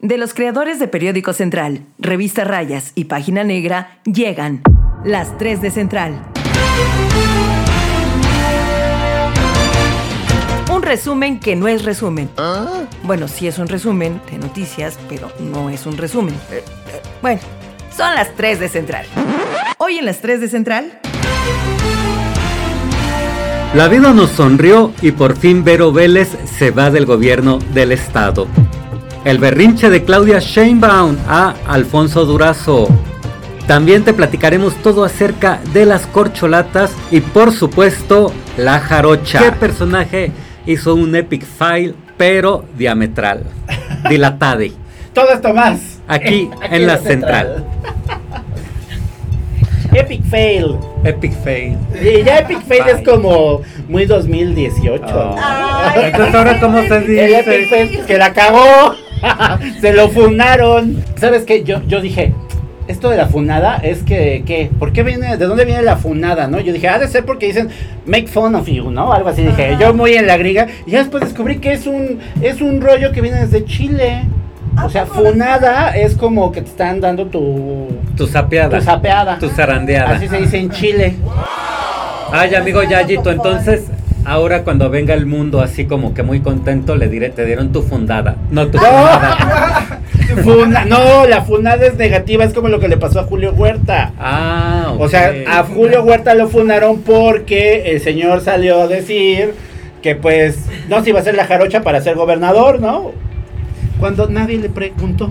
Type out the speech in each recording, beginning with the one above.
De los creadores de Periódico Central, Revista Rayas y Página Negra, llegan las 3 de Central. Un resumen que no es resumen. Bueno, sí es un resumen de noticias, pero no es un resumen. Bueno, son las 3 de Central. Hoy en las 3 de Central. La vida nos sonrió y por fin Vero Vélez se va del gobierno del estado. El berrinche de Claudia Sheinbaum a Alfonso Durazo. También te platicaremos todo acerca de las corcholatas y por supuesto la jarocha. ¿Qué personaje hizo un epic file pero diametral? Dilatade. Todo esto más. Aquí, en la central. Epic fail. Epic fail. Y ya Epic fail es como muy 2018. Entonces ahora cómo se dice. El Epic fail que la cagó. se lo funaron. ¿Sabes qué? Yo, yo dije, esto de la funada es que, ¿qué? ¿Por qué viene, de dónde viene la funada, no? Yo dije, ha de ser porque dicen make fun of you, ¿no? Algo así dije, yo muy en la griga. Y ya después descubrí que es un, es un rollo que viene desde Chile. O sea, funada es como que te están dando tu... Tu sapeada. Tu sapeada. Tu zarandeada. Así se dice en Chile. Ay, amigo Yayito, entonces ahora cuando venga el mundo así como que muy contento, le diré, te dieron tu fundada. No, tu fundada. Funda- no, la funada es negativa, es como lo que le pasó a Julio Huerta. Ah, O sea, a Julio Huerta lo fundaron porque el señor salió a decir que pues no se iba a hacer la jarocha para ser gobernador, ¿no? Cuando nadie le preguntó.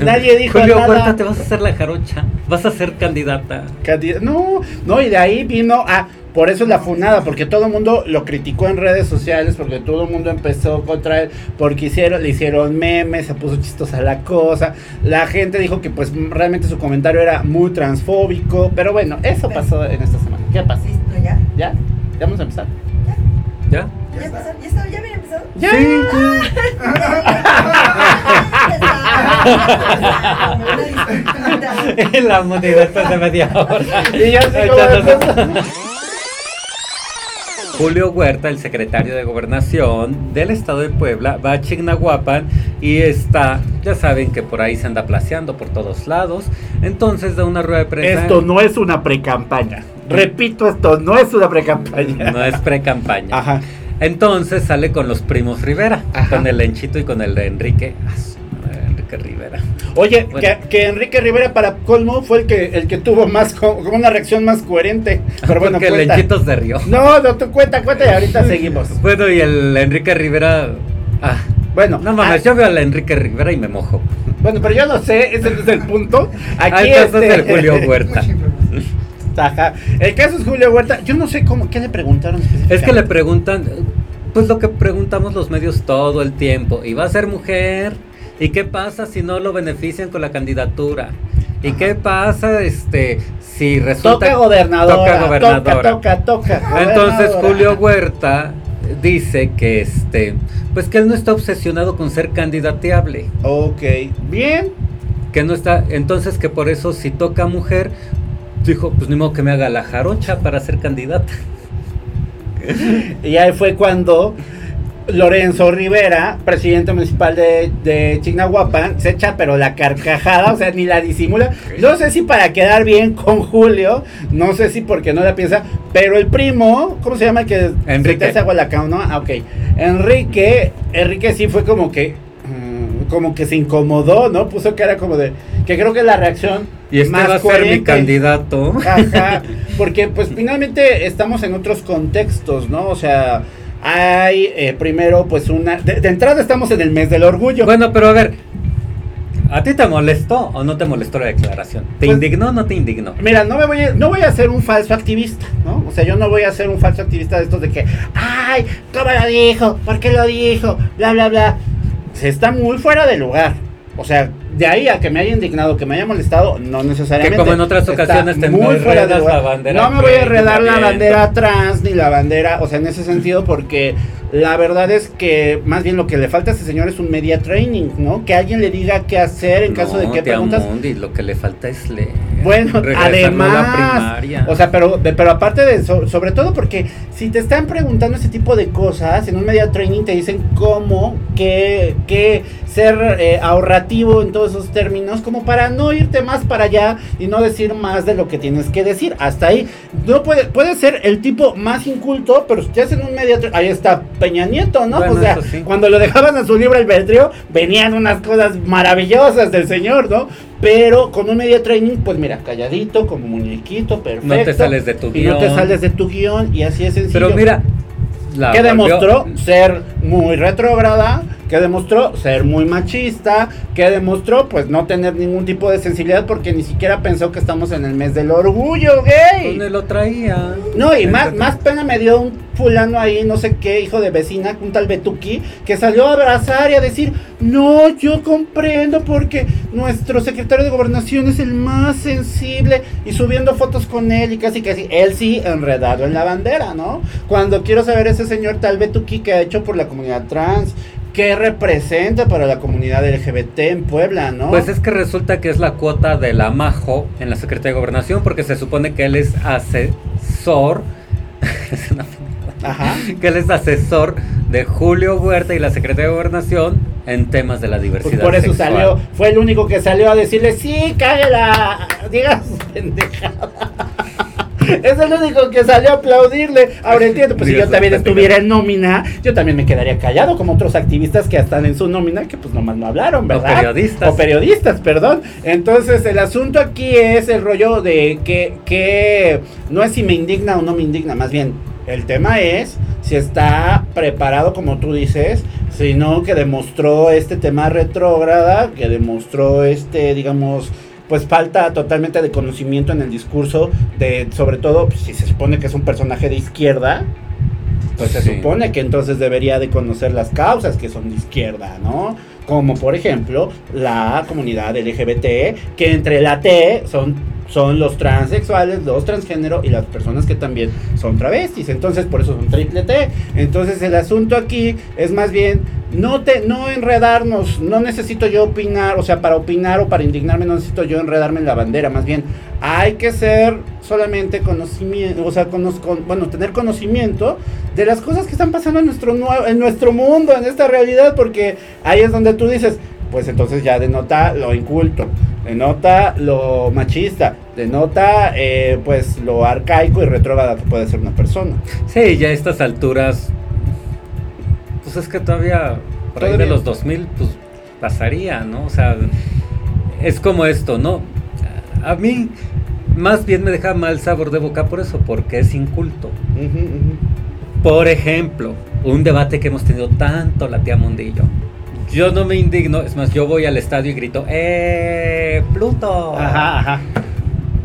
nadie dijo Julio nada. Huerta, te vas a hacer la jarocha. Vas a ser candidata. Candid- No, no, y de ahí vino a. Por eso es la funada, porque todo el mundo lo criticó en redes sociales, porque todo el mundo empezó contra él, porque hicieron, le hicieron memes, se puso chistosa la cosa. La gente dijo que pues realmente su comentario era muy transfóbico, pero bueno, eso pasó en esta semana. ¿Qué pasa? Listo, ya. ¿Ya? ¿Ya vamos a empezar? ¿Ya? ¿Ya empezó? ¿Ya, está? ¿Ya habían empezado? ¡Ya! la moneda después de media hora. Y ya empezó. Julio Huerta, el secretario de Gobernación del estado de Puebla, va a Chignahuapan y está, ya saben que por ahí se anda placeando por todos lados. Entonces da una rueda de prensa. Esto no es una pre-campaña. Repito, esto no es una pre-campaña. no es pre-campaña. Ajá. Entonces sale con los primos Rivera, Ajá. con el Lenchito y con el de Enrique. Madre, Enrique Rivera. Oye, Bueno. que, que Enrique Rivera para colmo fue el que el que tuvo más co- como una reacción más coherente. Pero bueno, Porque cuenta. Lenchito se rió. No, no, tú cuenta, cuenta y ahorita seguimos. Bueno, y el Enrique Rivera. Ah, Bueno, no mames, ah, yo veo al Enrique Rivera y me mojo. bueno, pero yo no sé, ese no es el punto. Aquí Ah, este- el Julio Huerta. Ajá. El caso es Julio Huerta. Yo no sé cómo, qué le preguntaron Es que le preguntan, pues lo que preguntamos los medios todo el tiempo. ¿Y va a ser mujer? ¿Y qué pasa si no lo benefician con la candidatura? ¿Y qué pasa este si resulta Toca gobernadora. Toca gobernadora. Toca, toca, toca. Entonces. Julio Huerta dice que este pues que él no está obsesionado con ser candidateable, Ok, bien. que no está, entonces que por eso si toca mujer dijo, pues ni modo que me haga la jarocha para ser candidata. Y ahí fue cuando Lorenzo Rivera, presidente municipal de, de Chignahuapan, se echa pero la carcajada, o sea, ni la disimula. No sé si para quedar bien con Julio, no sé si porque no la piensa, pero el primo, ¿cómo se llama? el Que Enrique. se cama, ¿no? Ah, ok. Enrique, Enrique sí fue como que mm, como que se incomodó, ¿no? Puso cara como de que creo que la reacción Y este más va a ser mi candidato. Ajá, porque pues finalmente estamos en otros contextos, ¿no? O sea, hay eh, primero pues una... De, de entrada estamos en el mes del orgullo. Bueno, pero a ver, ¿a ti te molestó o no te molestó la declaración? ¿Te Pues- indignó o no te indignó? Mira, no me voy a, no voy a ser un falso activista, ¿no? O sea, yo no voy a ser un falso activista de estos de que, ay, ¿cómo lo dijo? ¿Por qué lo dijo? Bla, bla, bla. Se está muy fuera de lugar. O sea, de ahí a que me haya indignado, que me haya molestado, no necesariamente. Que como en otras ocasiones te muy fuera de la bandera No me voy a enredar la bandera trans ni la bandera, o sea, en ese sentido, porque la verdad es que más bien lo que le falta a ese señor es un media training, ¿no? Que alguien le diga qué hacer en caso de que preguntas. Lo que le falta es leer. Bueno, la además, o sea, pero, pero aparte de eso, sobre todo porque si te están preguntando ese tipo de cosas, en un media training te dicen cómo, qué, qué ser eh, ahorrativo en todos esos términos, como para no irte más para allá y no decir más de lo que tienes que decir. Hasta ahí, no puede, puede ser el tipo más inculto, pero si te hacen un media training, ahí está Peña Nieto, ¿no? Bueno, o sea, sí. cuando lo dejaban a su libre albedrío, venían unas cosas maravillosas del señor, ¿no? Pero con un media training, pues mira, calladito, como muñequito, perfecto. No te sales de tu Y no te guion. sales de tu guion, y así es sencillo. Pero mira, la que volvió- demostró ser muy retrógrada, que demostró ser muy machista, que demostró pues no tener ningún tipo de sensibilidad porque ni siquiera pensó que estamos en el mes del orgullo gay. ¿Dónde lo traía? No, y más, más pena me dio un fulano ahí, no sé qué, hijo de vecina, un tal Betuki, que salió a abrazar y a decir, no, yo comprendo porque nuestro secretario de gobernación es el más sensible y subiendo fotos con él y casi casi, él sí enredado en la bandera, ¿no? Cuando quiero saber ese señor tal Betuki que ha hecho por la comunidad trans, qué representa para la comunidad LGBT en Puebla, ¿no? Pues es que resulta que es la cuota de la Majo en la Secretaría de Gobernación porque se supone que él es asesor. es una Ajá. que él es asesor de Julio Huerta y la Secretaría de Gobernación en temas de la Pues diversidad. por eso sexual. salió, fue el único que salió a decirle, sí, cáguela, diga su pendejada. Es el único que salió a aplaudirle. Ahora entiendo, pues si yo también estuviera en nómina, yo también me quedaría callado, como otros activistas que están en su nómina, que pues nomás no hablaron, ¿verdad? periodistas. O periodistas, perdón. Entonces, el asunto aquí es el rollo de que, que no es si me indigna o no me indigna, más bien, el tema es si está preparado, como tú dices, sino que demostró este tema retrógrada, que demostró este, digamos, pues falta totalmente de conocimiento en el discurso de, sobre todo, pues, si se supone que es un personaje de izquierda, pues se supone que entonces debería de conocer las causas que son de izquierda, ¿no? Como por ejemplo la comunidad LGBT, que entre la T son, son los transexuales, los transgénero y las personas que también son travestis. Entonces por eso son triple T. Entonces el asunto aquí es más bien no te no enredarnos, no necesito yo opinar, o sea, para opinar o para indignarme no necesito yo enredarme en la bandera, más bien hay que ser solamente conocimiento, o sea, conoz- con- bueno, tener conocimiento de las cosas que están pasando en nuestro nue- en nuestro mundo, en esta realidad, porque ahí es donde tú dices, pues entonces ya denota lo inculto, denota lo machista, denota eh, pues lo arcaico y retrógrada que puede ser una persona. Sí, ya a estas alturas, pues es que todavía, por ahí de los 2000, pues pasaría, ¿no? O sea, es como esto, ¿no? A mí, más bien me deja mal sabor de boca por eso, porque es inculto. Por ejemplo, un debate que hemos tenido tanto la tía Mundillo. Yo no me indigno, es más, yo voy al estadio y grito, ¡eh, Pluto! Ajá, ajá.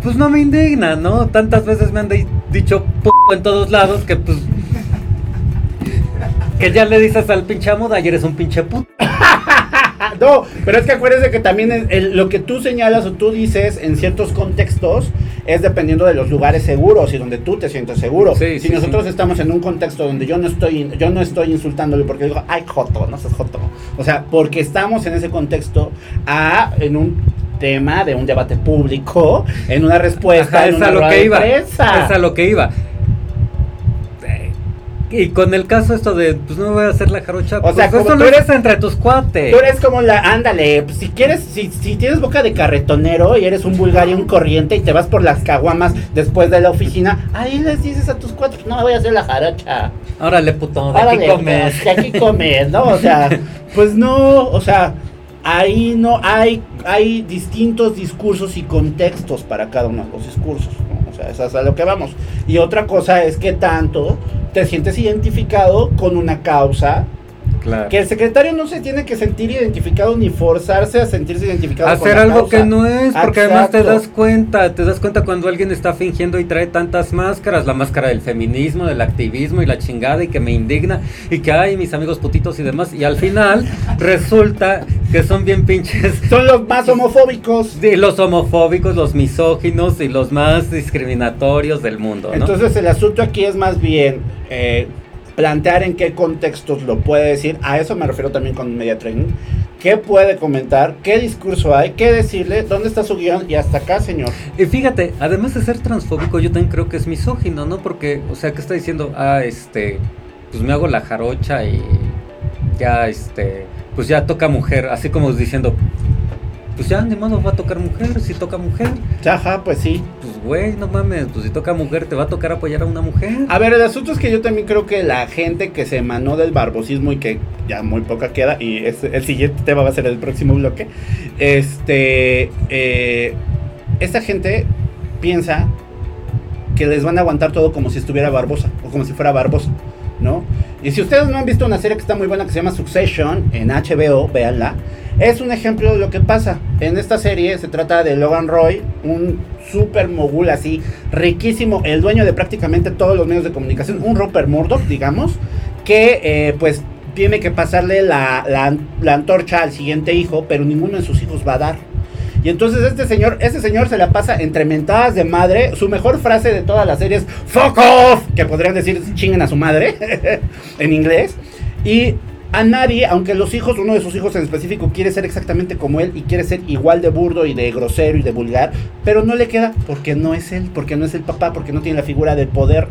Pues no me indigna, ¿no? Tantas veces me han di- dicho p en todos lados que pues. Que ya le dices al pinche Amuda, y eres un pinche puto. No, pero es que acuérdense que también el- el- lo que tú señalas o tú dices en ciertos contextos es dependiendo de los lugares seguros y donde tú te sientes seguro. Sí, si sí, nosotros sí. estamos en un contexto donde yo no estoy yo no estoy insultándole porque digo, "Ay, joto, no seas joto." O sea, porque estamos en ese contexto a en un tema de un debate público, en una respuesta, Ajá, en es a lo que iba. Es a lo que iba. Y con el caso esto de, pues no voy a hacer la jarocha. O pues sea, como esto tú lo eres- entre tus cuates. Tú eres como la, ándale, pues, si quieres, si, si tienes boca de carretonero y eres un vulgar y un corriente y te vas por las caguamas después de la oficina, ahí les dices a tus cuatro, no voy a hacer la jarocha. Órale, puto, de Órale, aquí comes. De aquí comes, ¿no? O sea, pues no, o sea, ahí no hay, hay distintos discursos y contextos para cada uno de los discursos, ¿no? O sea, eso es a lo que vamos. Y otra cosa es que tanto te sientes identificado con una causa Claro. Que el secretario no se tiene que sentir identificado ni forzarse a sentirse identificado con Hacer la algo causa. que no es, porque además te das cuenta, te das cuenta cuando alguien está fingiendo y trae tantas máscaras, la máscara del feminismo, del activismo y la chingada y que me indigna y que hay mis amigos putitos y demás y al final resulta que son bien pinches Son los más homofóbicos. de los homofóbicos, los misóginos y los más discriminatorios del mundo, ¿no? Entonces el asunto aquí es más bien eh, plantear en qué contextos lo puede decir. A eso me refiero también con media training. ¿Qué puede comentar? ¿Qué discurso hay? ¿Qué decirle? ¿Dónde está su guion? Y hasta acá, señor. Y fíjate, además de ser transfóbico, yo también creo que es misógino, ¿no? Porque, o sea, que está diciendo, ah, este, pues me hago la jarocha y ya, este, pues ya toca mujer, así como diciendo, pues ya ni modo va a tocar mujer, si toca mujer, Ajá, pues sí. pues güey, no mames, pues si toca mujer, te va a tocar apoyar a una mujer. A ver, el asunto es que yo también creo que la gente que se emanó del barbosismo y que ya muy poca queda, y es- el siguiente tema va a ser el próximo bloque, este, eh, esta gente piensa que les van a aguantar todo como si estuviera Barbosa, o como si fuera Barbosa, ¿no? Y si ustedes no han visto una serie que está muy buena que se llama Succession en HBO, véanla, es un ejemplo de lo que pasa. En esta serie se trata de Logan Roy, un super mogul así, riquísimo, el dueño de prácticamente todos los medios de comunicación, un Rupert Murdoch, digamos, que eh, pues tiene que pasarle la, la- antorcha al siguiente hijo, pero ninguno de sus hijos va a dar. Y entonces este señor, este señor se la pasa entre mentadas de madre. Su mejor frase de toda la serie es fuck off, que podrían decir chinguen a su madre en inglés. Y a nadie, aunque los hijos, uno de sus hijos en específico quiere ser exactamente como él y quiere ser igual de burdo y de grosero y de vulgar, pero no le queda porque no es él, porque no es el papá, porque no tiene la figura de poder.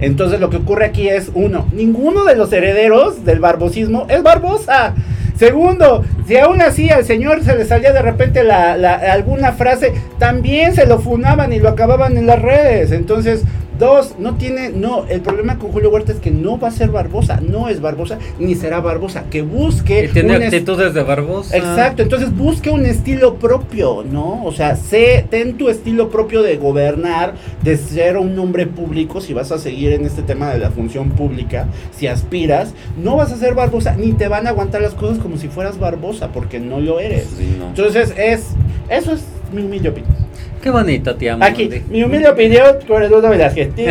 Entonces lo que ocurre aquí es, uno, ninguno de los herederos del barbosismo es Barbosa. Segundo, si aún así al señor se le salía de repente la, la- alguna frase, también se lo funaban y lo acababan en las redes. Entonces, dos, no tiene, no, el problema con Julio Huerta es que no va a ser Barbosa, no es Barbosa, ni será Barbosa, que busque... Y tiene actitudes de Barbosa. Exacto, entonces busque un estilo propio, ¿no? O sea, sé, ten tu estilo propio de gobernar, de ser un hombre público, si vas a seguir en este tema de la función pública, si aspiras, no vas a ser Barbosa, ni te van a aguantar las cosas como si fueras Barbosa, porque no lo eres. Sí, no. Entonces, es, eso es mi humilde opinión. Qué bonito, tía Aquí, Mundi. mi humilde opinión con Eduardo Velázquez. Y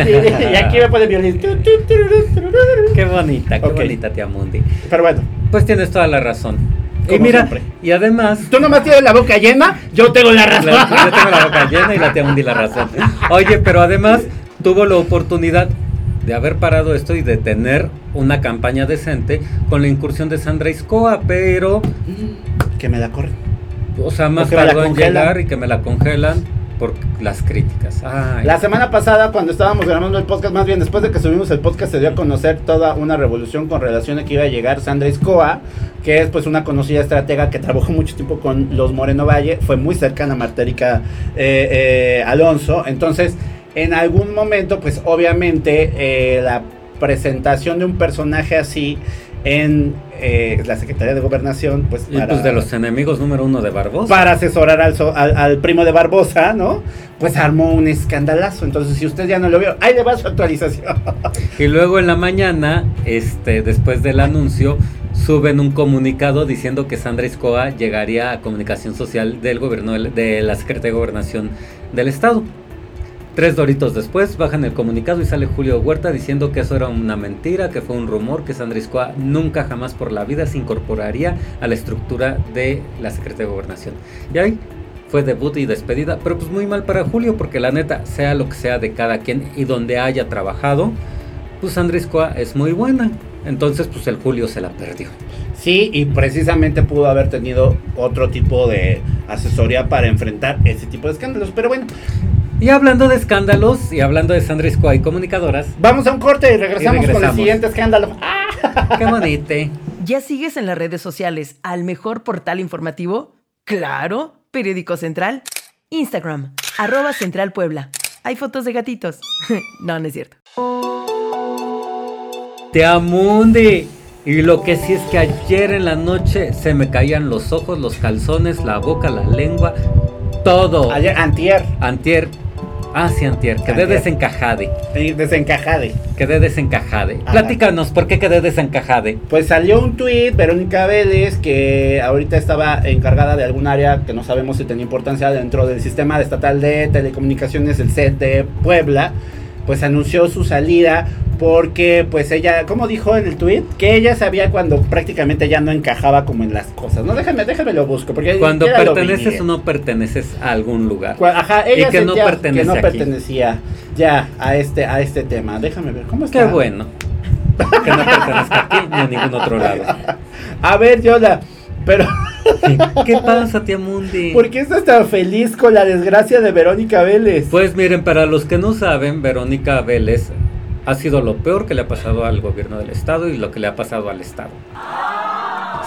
aquí me pone violín. Qué bonita, qué bonita, tía Mundi. Pero bueno, Pues tienes toda la razón. Y mira, siempre. y además, tú nomás tienes la boca llena, yo tengo la razón. La- yo tengo la boca llena y la tía Mundi la razón. Oye, pero además tuvo la oportunidad de haber parado esto y de tener una campaña decente con la incursión de Sandra Iscoa, pero, Que me la corren. O sea, más que me la tardó en llegar y que me la congelan por las críticas. Ay, La semana pasada, cuando estábamos grabando el podcast, más bien después de que subimos el podcast, se dio a conocer toda una revolución con relación a que iba a llegar Sandra Iscoa, que es pues una conocida estratega que trabajó mucho tiempo con los Moreno Valle, fue muy cercana a Marta Erika eh, eh, Alonso. Entonces, en algún momento, pues obviamente, eh, la presentación de un personaje así en eh, la Secretaría de Gobernación, pues y pues de los enemigos número uno de Barbosa. para asesorar al, so- al, al primo de Barbosa, ¿no? Pues armó un escandalazo. Entonces, si usted ya no lo vio, ahí le va su actualización. Y luego en la mañana, este, después del anuncio, suben un comunicado diciendo que Sandra Iscoa llegaría a comunicación social del gobierno de la Secretaría de Gobernación del Estado. Tres doritos después bajan el comunicado y sale Julio Huerta diciendo que eso era una mentira, que fue un rumor, que Sandra nunca jamás por la vida se incorporaría a la estructura de la Secretaría de Gobernación. Y ahí fue debut y despedida, pero pues muy mal para Julio porque la neta, sea lo que sea de cada quien y donde haya trabajado, pues Sandra es muy buena. Entonces pues el Julio se la perdió. Sí, y precisamente pudo haber tenido otro tipo de asesoría para enfrentar ese tipo de escándalos. Pero bueno, Y hablando de escándalos y hablando de Sandra Iscoa y comunicadoras, vamos a un corte y regresamos, Y con el siguiente escándalo. ¡Ah! qué bonite. ¿Ya sigues en las redes sociales al mejor portal informativo? Claro, Periódico Central. Instagram, arroba Central Puebla. Hay fotos de gatitos. no, no es cierto. Te amundi. Y lo que sí es que ayer en la noche se me caían los ojos, los calzones, la boca, la lengua, todo. Ayer, antier. Antier. Ah, sí, antier. Quedé Antier. desencajade. Desencajade. Quedé desencajade. Ajá. Platícanos, ¿por qué quedé desencajade? Pues salió un tuit, Verónica Vélez, que ahorita estaba encargada de algún área que no sabemos si tenía importancia dentro del sistema estatal de telecomunicaciones, el CET de Puebla, pues anunció su salida porque pues ella, como dijo en el tuit, que ella sabía cuando prácticamente ya no encajaba como en las cosas. No, déjame, déjame lo busco, porque Cuando perteneces o no perteneces a algún lugar. Ajá, ella Y que no que no pertenecía ya a este, a este tema. Déjame ver, ¿cómo está? Qué bueno. Que no pertenezca aquí ni a ningún otro lado. A ver, Yola, pero ¿Qué pasa, tía Mundi? ¿por qué estás tan feliz con la desgracia de Verónica Vélez? Pues miren, para los que no saben, Verónica Vélez ha sido lo peor que le ha pasado al gobierno del estado y lo que le ha pasado al estado.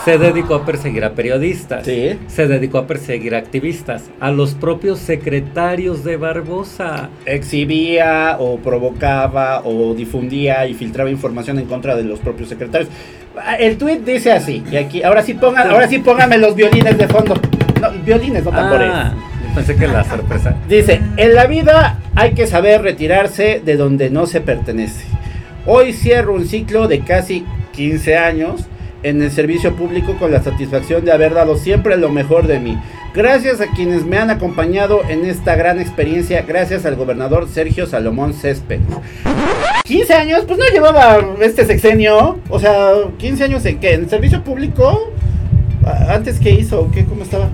Se dedicó a perseguir a periodistas. Sí. Se dedicó a perseguir a activistas, a los propios secretarios de Barbosa. exhibía o provocaba o difundía y filtraba información en contra de los propios secretarios. El tuit dice así, y aquí, ahora sí pongan, ahora sí pónganme los violines de fondo. No, violines, no tambores. Ah, pensé que la sorpresa. Dice, en la vida hay que saber retirarse de donde no se pertenece. Hoy cierro un ciclo de casi 15 años en el servicio público con la satisfacción de haber dado siempre lo mejor de mí. Gracias a quienes me han acompañado en esta gran experiencia, gracias al gobernador Sergio Salomón Céspedes. 15 años, pues no llevaba este sexenio, o sea, 15 años en qué, en el servicio público, antes qué hizo, ¿qué, cómo estaba.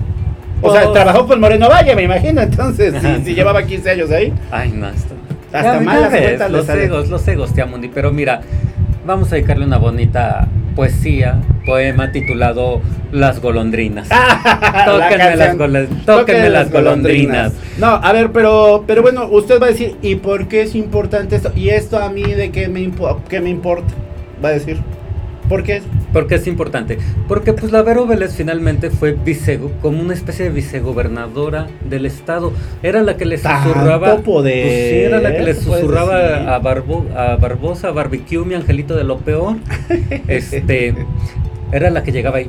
O sea, Oh. trabajó con Moreno Valle, me imagino, entonces, si, si llevaba 15 años ahí. Ay, no, esto. Hasta Ya- mal ya las ves, cuentas Los egos, los egos, tía Mundi. Pero mira, vamos a dedicarle una bonita poesía, poema titulado Las golondrinas. Tóquenme las tóquenme las golondrinas. No, a ver, pero, pero bueno, usted va a decir, ¿y por qué es importante esto? ¿Y esto a mí de qué me, impo- qué me importa? Va a decir. ¿Por qué? ¿Por qué es importante? Porque pues la Vero Vélez finalmente fue vice, como una especie de vicegobernadora del estado. Era la que le susurraba. poder, pues, sí, era la que le ¿qué puedes susurraba decir? a, Barbo, a Barbosa, a Barbecue, mi angelito de lo peor. este. Era la que llegaba ahí.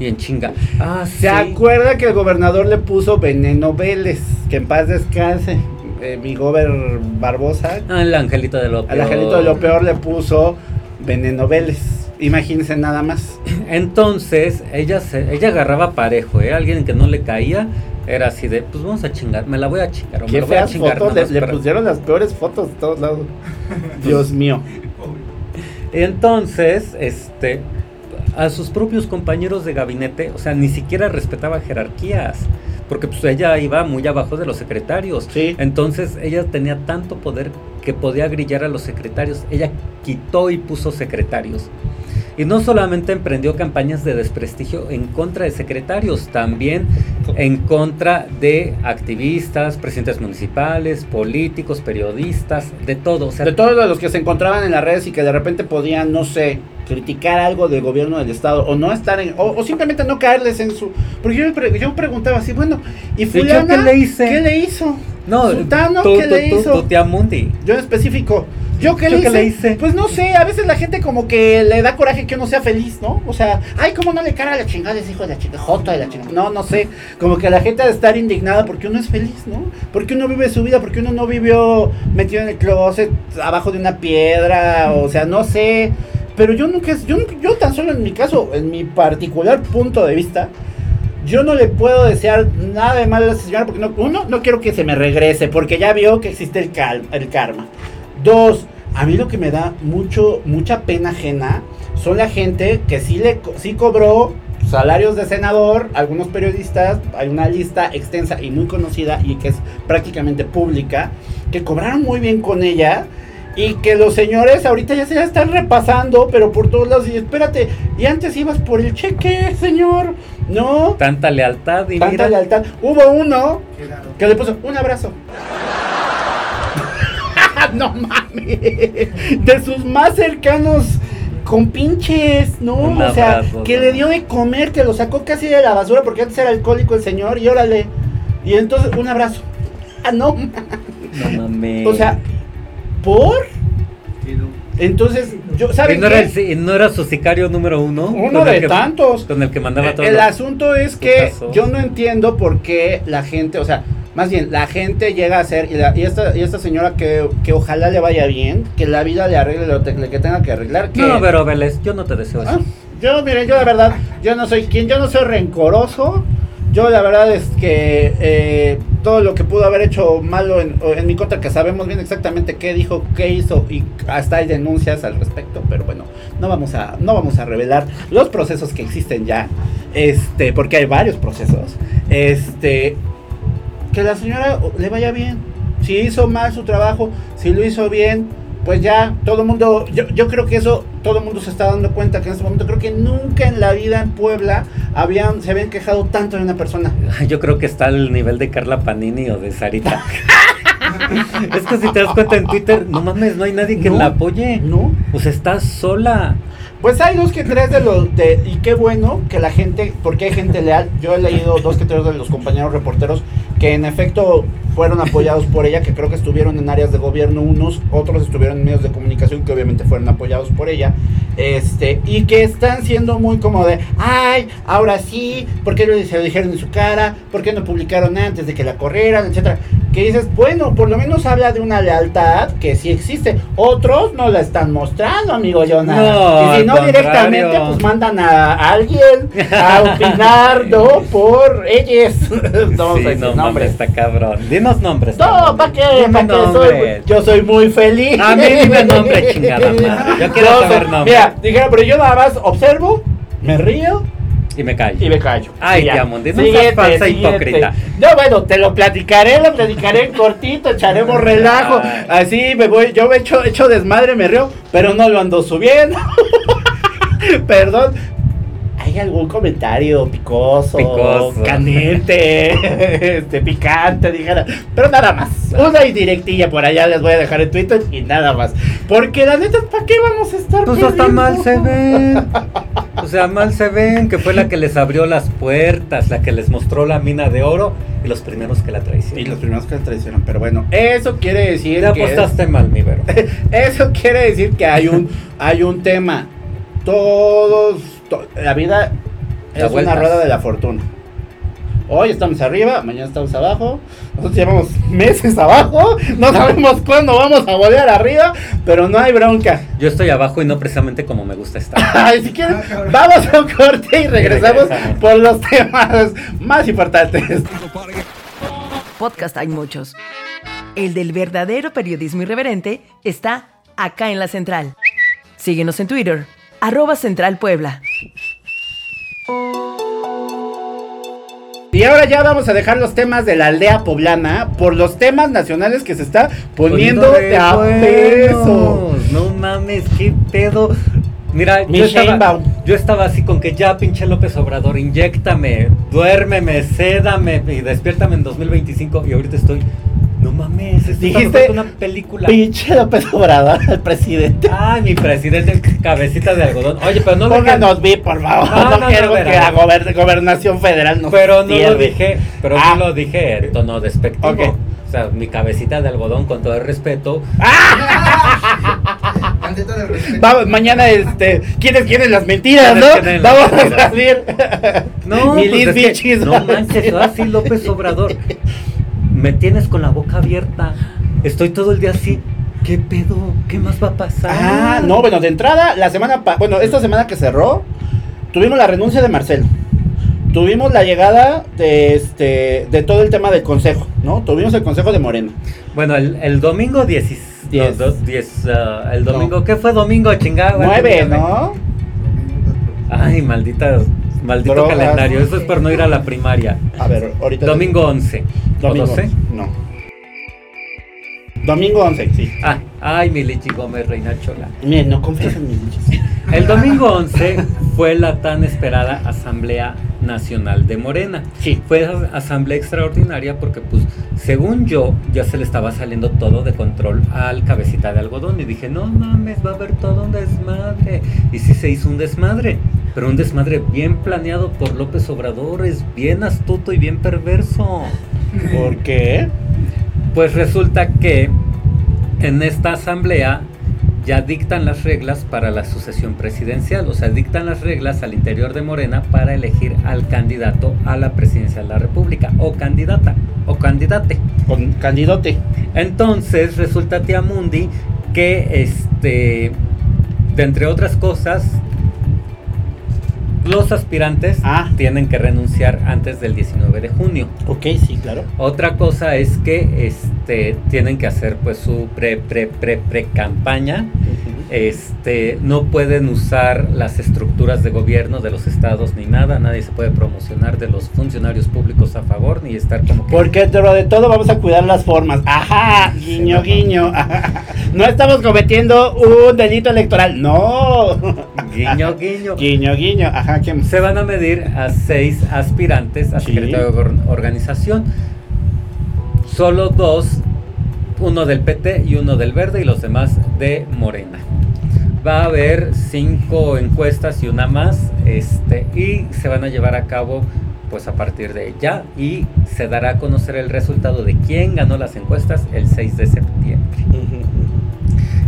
Y en chinga. Ah, sí. ¿Se acuerda que el gobernador le puso Veneno Vélez? Que en paz descanse. Eh, mi gober Barbosa. Ah, el angelito de lo peor. Al angelito de lo peor le puso Veneno Vélez. Imagínense nada más. Entonces, ella se, ella agarraba parejo, ¿eh? Alguien que no le caía era así de, pues vamos a chingar, me la voy a chingar. O me Qué la voy a chingar fotos. Le, le pusieron las peores fotos de todos lados. Dios mío. Entonces, este, a sus propios compañeros de gabinete, o sea, ni siquiera respetaba jerarquías, porque pues ella iba muy abajo de los secretarios. Sí. Entonces, ella tenía tanto poder que podía grillar a los secretarios. Ella quitó y puso secretarios. Y no solamente emprendió campañas de desprestigio en contra de secretarios, también en contra de activistas, presidentes municipales, políticos, periodistas, de todo. O sea, De todos los que se encontraban en las redes y que de repente podían, no sé, criticar algo del gobierno del estado o no estar en, o, o simplemente no caerles en su, porque yo, pre- yo preguntaba así, bueno, ¿y ¿yo fulana qué le hice? ¿Qué le hizo? no, Sultano, tú, ¿qué tú, le tú, hizo? Yo en específico, ¿yo qué, ¿Yo le, hice? le hice? Pues no sé, a veces la gente como que le da coraje que uno sea feliz, ¿no? O sea, ay, ¿cómo no le cara a la chingada ese hijo de la chingada? Jota de la chingada. No, no sé, como que la gente ha de estar indignada porque uno es feliz, ¿no? Porque uno vive su vida, porque uno no vivió metido en el closet, abajo de una piedra, o sea, no sé. Pero yo nunca, yo, yo tan solo en mi caso, en mi particular punto de vista, yo no le puedo desear nada de mal a esa señora porque no, uno, no quiero que se me regrese porque ya vio que existe el, cal- el karma. Dos, a mí lo que me da mucho, mucha pena ajena son la gente que sí, le, sí cobró salarios de senador, algunos periodistas, hay una lista extensa y muy conocida y que es prácticamente pública, que cobraron muy bien con ella. Y que los señores ahorita ya se la están repasando, pero por todos lados. Y espérate, y antes ibas por el cheque, señor. No, Tanta lealtad y tanta mira, lealtad. Hubo uno que le puso un abrazo. no mames. De sus más cercanos compinches, ¿no? Un o sea, abrazo, que ¿no? le dio de comer, que lo sacó casi de la basura porque antes era alcohólico el señor y órale. Y entonces un abrazo. Ah, no. no mames. O sea, ¿por? Entonces, yo, ¿Y ¿saben no, era qué? el no era su sicario número uno? Uno Con de que- tantos. Con el que mandaba todo. El asunto es que yo no entiendo por qué la gente, o sea, Más bien, la gente llega a ser, y, la- y esta, y esta señora que, que ojalá le vaya bien, que la vida le arregle lo te- que tenga que arreglar. Que, No, pero Vélez, yo no te deseo eso. Ah, Yo, miren, yo la verdad, yo no soy quien, yo no soy rencoroso. Yo la verdad es que eh, todo lo que pudo haber hecho malo en, en mi contra, que sabemos bien exactamente qué dijo, qué hizo y hasta hay denuncias al respecto, pero bueno, no vamos a, no vamos a revelar los procesos que existen ya, este, porque hay varios procesos, este, que la señora le vaya bien, si hizo mal su trabajo, si lo hizo bien, pues ya todo el mundo, yo, yo creo que eso todo el mundo se está dando cuenta que en este momento creo que nunca en la vida en Puebla habían, se habían quejado tanto de una persona. Yo creo que está al nivel de Carla Panini o de Sarita. es que si te das cuenta en Twitter, no mames, no hay nadie que No. la apoye. ¿No? Pues está sola. Pues hay dos que tres de los de y qué bueno que la gente, porque hay gente leal. Yo he leído dos que tres de los compañeros reporteros que en efecto fueron apoyados por ella, que creo que estuvieron en áreas de gobierno unos, otros estuvieron en medios de comunicación que obviamente fueron apoyados por ella. Este, y que están siendo muy como de, ay, ahora sí, ¿por qué no se lo dijeron en su cara? ¿Por qué no publicaron antes de que la corrieran, etcétera? Que dices, bueno, por lo menos habla de una lealtad que sí existe. Otros no la están mostrando, amigo Jonah. No, y si no al directamente, contrario. pues mandan a alguien a opinar, ¿no? Por ellos. no sí, no nombres. está cabrón. Dinos nombres. No. ¿para qué? ¿Para qué? Soy, yo soy muy feliz. A mí dime nombre, chingada madre. Yo quiero No, saber nombre. Mira, dijeron, pero yo nada más observo, me río Y me callo. y me callo. Ay, ya. Diamond, no seas falsa hipócrita. No, bueno, te lo platicaré, lo platicaré en cortito, echaremos relajo. Así me voy, yo me echo, echo desmadre, me río, pero no lo ando subiendo. Perdón. ¿Hay algún comentario picoso, Picoso. caliente, este, picante, dijera? Pero nada más. Una indirectilla por allá les voy a dejar en Twitter y nada más. Porque la neta, ¿para qué vamos a estar Pues hasta mal se ven. O sea, mal se ven, que fue la que les abrió las puertas, la que les mostró la mina de oro y los primeros que la Y traicionaron. los primeros que la traicionan, pero bueno, eso quiere decir es- apostaste mal, mi Vero. Eso quiere decir que hay un, hay un tema. Todos, to- la vida Da es una rueda de la fortuna. Hoy estamos arriba, mañana estamos abajo. Nosotros llevamos meses abajo. No sabemos cuándo vamos a volver arriba, pero no hay bronca. Yo estoy abajo y no precisamente como me gusta estar. Ay, si quieren, vamos a un corte y regresamos regresamos. por los temas más importantes. Podcast hay muchos. El del verdadero periodismo irreverente está acá en la central. Síguenos en Twitter, arroba Central Puebla. Y ahora ya vamos a dejar los temas de la aldea poblana por los temas nacionales que se está poniendo de a peso. No mames, qué pedo. Mira, Mi yo estaba, yo estaba así con que ya pinche López Obrador, inyéctame, duérmeme, sédame y despiértame en 2025 y ahorita estoy, no mames, esto Dijiste, está una película. Pinche López Obrador, el presidente. Ay, mi presidente, cabecita de algodón. Oye, pero no lo Pónganos vi, por favor. No, No, no, no, quiero que la gober- gobernación federal nos Pero no lo dije, pero Ah. no lo dije en tono despectivo. Ok. O sea, mi cabecita de algodón, con todo el respeto. Respeto. Vamos, mañana, este, ¿quiénes quieren las mentiras, ¿Quiénes no? las Vamos mentiras? a salir. No, pues es que- Bichis, no manches, ahora sí López Obrador. Me tienes con la boca abierta. Estoy todo el día así. ¿Qué pedo? ¿Qué más va a pasar? Ah, no, bueno, de entrada, la semana, pa- bueno, esta semana que cerró, tuvimos la renuncia de Marcelo. Tuvimos la llegada de este de todo el tema del consejo, ¿no? Tuvimos el consejo de Morena. Bueno, el, el domingo 10. Diez. no, dos- diez, ah, el domingo, ¿qué fue domingo? Chingada. Nueve, ¿no? Ay, maldita, maldito Drogas. calendario. Eso es por no ir a la primaria. A ver, ahorita. Domingo 11. Domingo. ¿O 12? No. Domingo 11, sí. Ah, ay, mi Lichi Gómez, Reina Chola. Miren, no confías en mis dichos. El domingo 11 fue la tan esperada Asamblea Nacional de Morena. Sí. Fue a- asamblea extraordinaria porque, pues, según yo, ya se le estaba saliendo todo de control al cabecita de algodón. Y dije, no mames, va a haber todo un desmadre. Y sí se hizo un desmadre, pero un desmadre bien planeado por López Obrador. Es bien astuto y bien perverso. ¿Por qué? Pues resulta que en esta asamblea ya dictan las reglas para la sucesión presidencial, o sea, dictan las reglas al interior de Morena para elegir al candidato a la presidencia de la República, o candidata, o candidate. Con candidote. Entonces resulta Tía Mundi que, este, de entre otras cosas, los aspirantes Ah. tienen que renunciar antes del 19 de junio. Ok, sí, claro. Otra cosa es que este, tienen que hacer pues su pre pre pre pre campaña. Este, no pueden usar las estructuras de gobierno de los estados ni nada, nadie se puede promocionar de los funcionarios públicos a favor ni estar como que Porque dentro de todo vamos a cuidar las formas. Ajá, guiño, guiño. No estamos cometiendo un delito electoral. No. guiño guiño. Guiño, guiño. Ajá, ¿qué Se van a medir a seis aspirantes a Sí. secretario de organización. Solo dos, uno del PT y uno del Verde y los demás de Morena. Va a haber cinco encuestas y una más, este, y se van a llevar a cabo pues a partir de ya y se dará a conocer el resultado de quién ganó las encuestas el 6 de septiembre.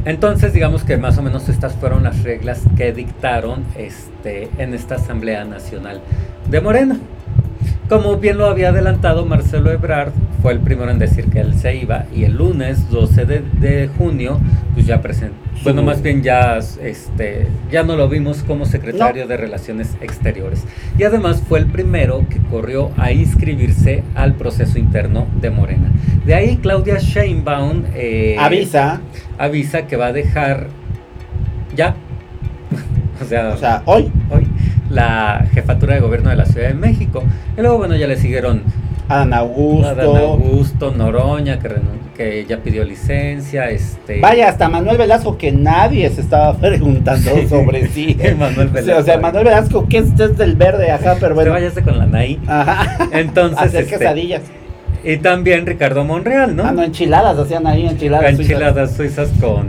Entonces, digamos que más o menos estas fueron las reglas que dictaron este, en esta Asamblea Nacional de Morena. Como bien lo había adelantado Marcelo Ebrard, fue el primero en decir que él se iba y el lunes 12 de, de junio, pues ya presentó, bueno, más bien ya, este, ya no lo vimos como secretario de Relaciones Exteriores. Y además fue el primero que corrió a inscribirse al proceso interno de Morena. De ahí Claudia Sheinbaum eh, Avisa. avisa que va a dejar ya, o sea, O sea, hoy. hoy, la jefatura de gobierno de la Ciudad de México. Y luego, bueno, ya le siguieron Adán Augusto. Adán Augusto, Noroña, que, que ya pidió licencia, este... Vaya, hasta Manuel Velasco, que nadie se estaba preguntando sobre sí. Manuel O sea, Velasco. O sea, Manuel Velasco, que es del verde, ajá, pero Te bueno. váyase con la NAI. Ajá. Entonces, Hacer este, quesadillas. y también Ricardo Monreal, ¿no? Ah, no, enchiladas, hacían ahí enchiladas. suizas. Enchiladas suizas con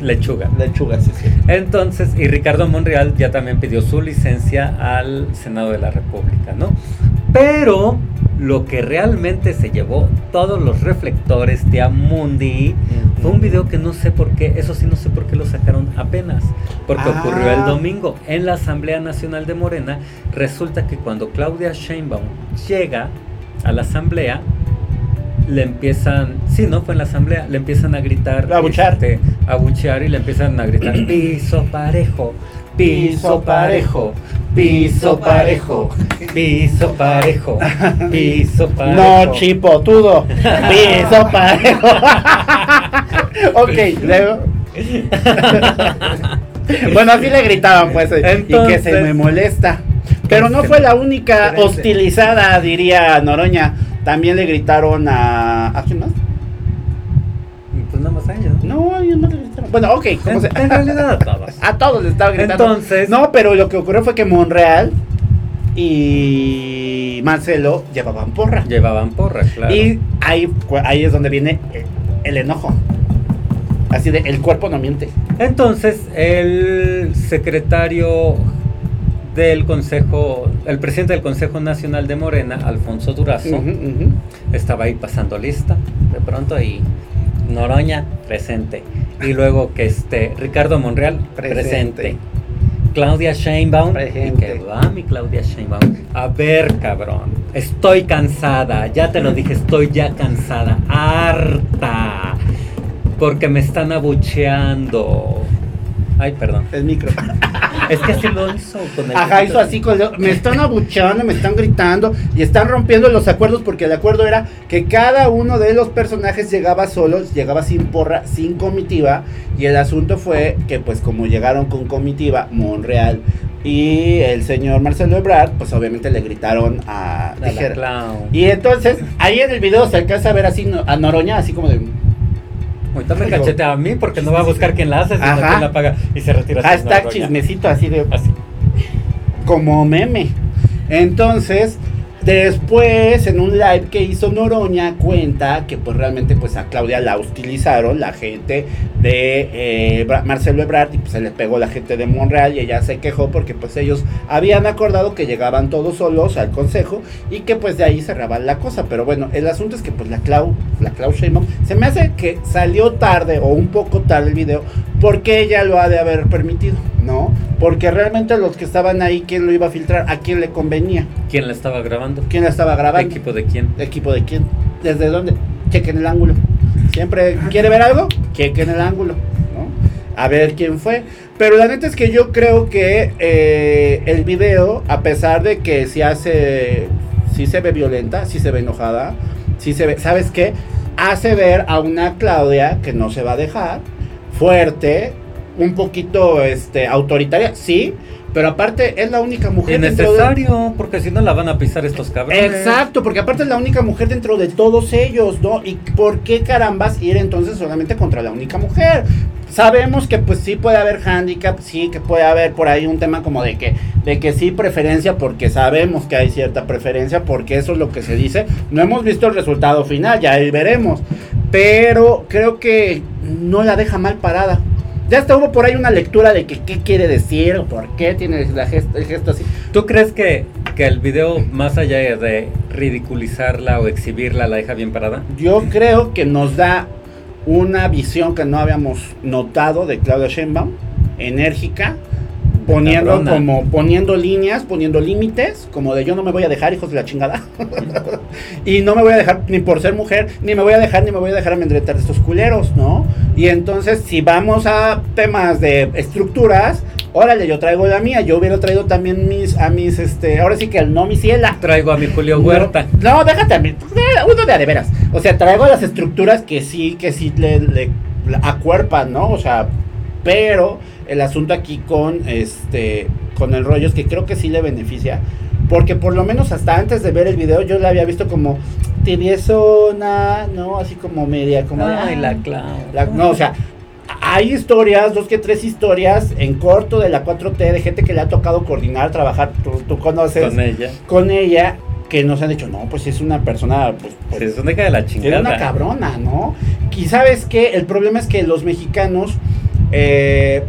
lechuga. Lechuga, sí, sí. Entonces, y Ricardo Monreal ya también pidió su licencia al Senado de la República, ¿no? Pero lo que realmente se llevó todos los reflectores de Amundi fue un video que no sé por qué, eso sí no sé por qué lo sacaron apenas, porque Ah. ocurrió el domingo en la Asamblea Nacional de Morena. Resulta que cuando Claudia Sheinbaum llega a la Asamblea, le empiezan, sí, ¿no? Fue en la Asamblea, le empiezan a gritar, A abuchear. este, a abuchear y le empiezan a gritar, piso parejo, piso parejo, piso parejo, piso parejo, piso parejo. No, chipotudo. Piso parejo. ok, luego. bueno, así le gritaban, pues. y que se me molesta. Pero no fue la única hostilizada, diría Noroña. También le gritaron a. ¿A quién más? Pues nada más a ella, ¿no? No, a alguien más le gritaron. Bueno, ok, ¿cómo se- En, realidad a todos. A todos le estaba gritando. Entonces- No, pero lo que ocurrió fue que Monreal y Marcelo llevaban porra. Llevaban porra, claro. Y ahí, ahí es donde viene el enojo. Así de, el cuerpo no miente. Entonces, el secretario del Consejo, el presidente del Consejo Nacional de Morena, Alfonso Durazo, estaba ahí pasando lista. De pronto ahí, Noroña, presente. Y luego que este, Ricardo Monreal, presente. Presente. Claudia Sheinbaum, Presente. ¿y que va mi Claudia Sheinbaum? A ver, cabrón, estoy cansada, ya te lo dije, estoy ya cansada, harta, porque me están abucheando. Ay, perdón. El micro. Es que así lo hizo con el Ajá, hizo así con lo- me están abucheando, me están gritando y están rompiendo los acuerdos porque el acuerdo era que cada uno de los personajes llegaba solos, llegaba sin porra, sin comitiva y el asunto fue que pues como llegaron con comitiva Monreal y el señor Marcelo Ebrard, pues obviamente le gritaron a A la dijera- clown. Y entonces, ahí en el video se alcanza a ver así a Noroña, así como de. Ahorita me cachetea a mí porque no va a buscar quién la hace, sino Ajá. quién la paga y se retira. así, Hashtag chismecito, así de. Así. Como meme. Entonces, después, en un live que hizo Noroña, cuenta que pues realmente pues a Claudia la hostilizaron la gente de eh, Marcelo Ebrard y pues se le pegó la gente de Monreal y ella se quejó porque pues ellos habían acordado que llegaban todos solos al consejo y que pues de ahí cerraba la cosa. Pero bueno, el asunto es que pues la Clau, la Clau Sheinbaum, se me hace que salió tarde o un poco tarde el video ¿por qué ella lo ha de haber permitido? ¿No? Porque realmente los que estaban ahí, ¿quién lo iba a filtrar? ¿A quién le convenía? ¿Quién la estaba grabando? ¿Quién la estaba grabando? ¿Equipo de quién? ¿Equipo de quién? ¿Desde dónde? Chequen el ángulo. Siempre quiere ver algo, chequen el ángulo, ¿no? A ver quién fue. Pero la neta es que yo creo que eh, el video, a pesar de que se hace, sí se ve violenta, sí se ve enojada, sí se ve, ¿sabes qué? Hace ver a una Claudia que no se va a dejar, fuerte, un poquito este, autoritaria, sí, pero aparte es la única mujer dentro de- Innecesario, porque si no la van a pisar estos cabrones. Exacto, porque aparte es la única mujer dentro de todos ellos, ¿no? ¿Y por qué carambas ir entonces solamente contra la única mujer? Sabemos que pues sí puede haber handicap, sí que puede haber por ahí un tema como de que, de que sí preferencia, porque sabemos que hay cierta preferencia, porque eso es lo que se dice. No hemos visto el resultado final, ya ahí veremos. Pero creo que no la deja mal parada. Ya hasta hubo por ahí una lectura de que qué quiere decir o por qué tiene la el gesto así. ¿Tú crees que, que el video, más allá de ridiculizarla o exhibirla, la deja bien parada? Yo creo que nos da una visión que no habíamos notado de Claudia Sheinbaum, enérgica, poniendo Cabrona. como poniendo líneas, poniendo límites, como de yo no me voy a dejar hijos de la chingada. y no me voy a dejar ni por ser mujer, ni me voy a dejar ni me voy a dejar amedrentar de estos culeros, ¿no? Y entonces si vamos a temas de estructuras, órale, yo traigo la mía, yo hubiera traído también mis a mis este, ahora sí que el no mi ciela. Traigo a mi Julio Huerta. No, no, déjate a mí. Uno de a de veras. O sea, traigo las estructuras que sí, que sí le, le- le acuerpan, ¿no? O sea, pero el asunto aquí con este con el rollo es que creo que sí le beneficia. Porque por lo menos hasta antes de ver el video yo la había visto como tibiezona, ¿no? Así como media, como de, Ay, ah, la Clau. la- no, o sea, hay historias, dos que tres historias en corto de la 4T de gente que le ha tocado coordinar, trabajar, tú, tú conoces Con ella. con ella que nos han dicho, no, pues es una persona, pues, pues, es una de la era chingada. una cabrona, ¿no? Y sabes que el problema es que los mexicanos, eh,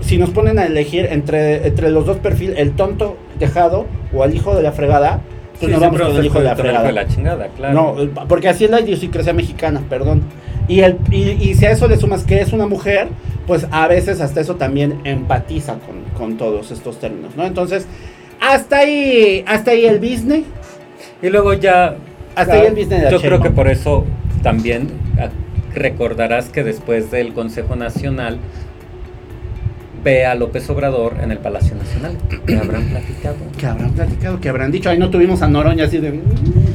si nos ponen a elegir entre, entre los dos perfiles, el tonto dejado o al hijo de la fregada, pues Sí, nos vamos con el hijo de la fregada. de la chingada, claro. No, porque así es la idiosincrasia mexicana, perdón. Y, el, y, y si a eso le sumas que es una mujer, pues a veces hasta eso también empatiza con, con todos estos términos, ¿no? Entonces, hasta ahí, hasta ahí el business. Y luego ya. Hasta ahí el business de la Yo creo que por eso también ah, recordarás que después del Consejo Nacional ve a López Obrador en el Palacio Nacional. ¿Qué habrán platicado? Que habrán platicado, que habrán dicho, ahí no tuvimos a Noroña así de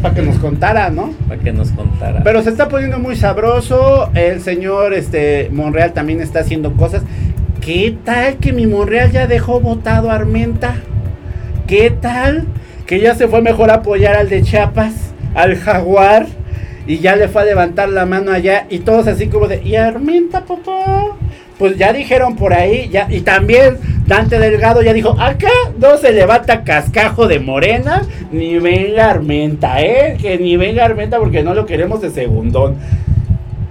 para que nos contara, ¿no? Para que nos contara. Pero se está poniendo muy sabroso. El señor este Monreal también está haciendo cosas. ¿Qué tal que mi Monreal ya dejó votado a Armenta? ¿Qué tal que ya se fue mejor a apoyar al de Chiapas, al Jaguar? Y ya le fue a levantar la mano allá y todos así como de, ¿y Armenta, papá? Pues ya dijeron por ahí, ya, y también Dante Delgado ya dijo, acá no se levanta cascajo de morena, ni venga Armenta, ¿eh? Que ni venga Armenta porque no lo queremos de segundón.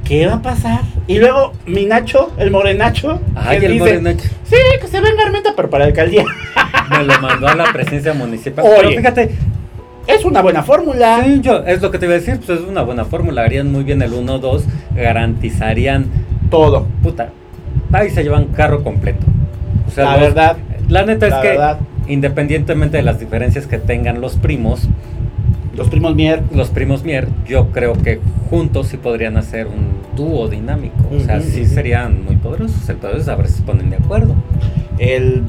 ¿Qué va a pasar? Y luego mi Nacho, el morenacho, Ay, que el dice, morenacho. sí, que se venga Armenta, pero para la alcaldía. Me lo mandó a la presidencia municipal. Oye. Pero fíjate, Es una buena fórmula. sí, yo, es lo que te iba a decir, pues es una buena fórmula. Harían muy bien el 1-2, garantizarían. Todo. Puta, ahí se llevan carro completo. O sea, La los- verdad. La neta es La que, verdad. independientemente de las diferencias que tengan los primos, Los primos Mier. los primos Mier, yo creo que juntos sí podrían hacer un dúo dinámico. O sea, sí ujú. serían muy poderosos. Entonces, a ver si se ponen de acuerdo. El,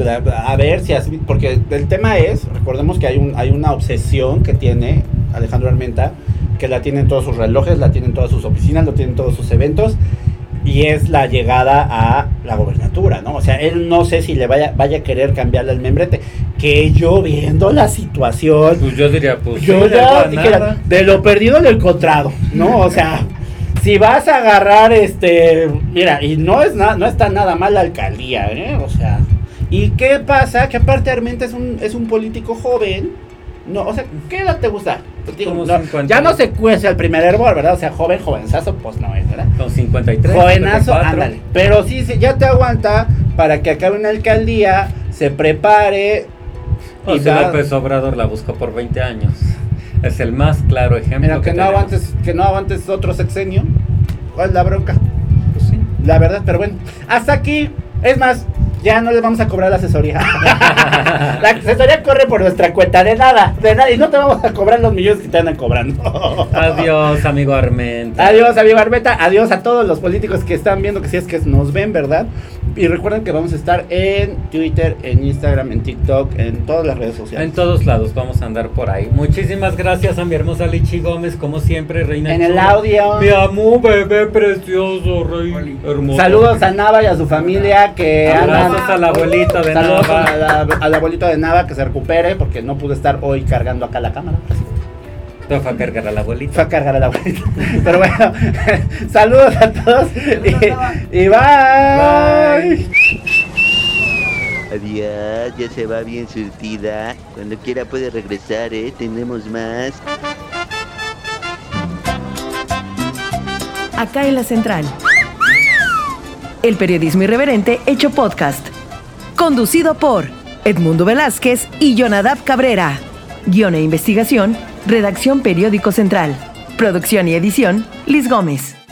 a ver si así, porque el tema es, recordemos que hay, un, hay una obsesión que tiene Alejandro Armenta, que la tiene en todos sus relojes, la tiene en todas sus oficinas, lo tiene en todos sus eventos, y es la llegada a la gobernatura, ¿no? O sea, él no sé si le vaya, vaya a querer cambiarle el membrete, que yo viendo la situación, Pues yo diría, pues. yo ya dijera, de lo perdido lo encontrado, ¿no? O sea, si vas a agarrar este, mira, y no es nada, no está nada mal la alcaldía, ¿eh? O sea, ¿y qué pasa? Que aparte Armenta es un es un político joven. No, o sea, ¿qué edad te gusta? Pues digo, Como no, 50. ya no se cuece al primer hervor, ¿verdad? O sea, joven, jovenzazo, pues no es, ¿verdad? Con 53. Jovenazo, 54. ándale. Pero sí, sí, ya te aguanta para que acabe una alcaldía, se prepare. O y sea, va- López Obrador la buscó por 20 años. Es el más claro ejemplo. Mira, que, no tenemos. aguantes, que no aguantes otro sexenio. ¿Cuál es la bronca? Pues sí. La verdad, pero bueno, hasta aquí. Es más, ya no les vamos a cobrar la asesoría. la asesoría corre por nuestra cuenta de nada, de nada, y no te vamos a cobrar los millones que te andan cobrando. Adiós, amigo Armenta. Adiós, amigo Arbeta. Adiós a todos los políticos que están viendo, que si es que nos ven, ¿verdad? Y recuerden que vamos a estar en Twitter, en Instagram, en TikTok, en todas las redes sociales. En todos lados vamos a andar por ahí. Muchísimas gracias a mi hermosa Lichi Gómez, como siempre, reina. En el chula. audio. Mi amor, bebé precioso, rey hermoso. Saludos a Nava y a su familia que Abrazos andan. a la abuelita de Saludos Nava. a la- al abuelito de Nava que se recupere porque no pude estar hoy cargando acá la cámara. Te fue a cargar a la abuelita. Fue a cargar a la abuelita. Pero bueno, saludos a todos y, y bye. Adiós, ya se va bien surtida. Cuando quiera puede regresar, ¿eh? Tenemos más. Acá en la central. El periodismo irreverente hecho podcast. Conducido por Edmundo Velázquez y Jonadab Cabrera. Guión e investigación, redacción Periódico Central. Producción y edición, Liz Gómez.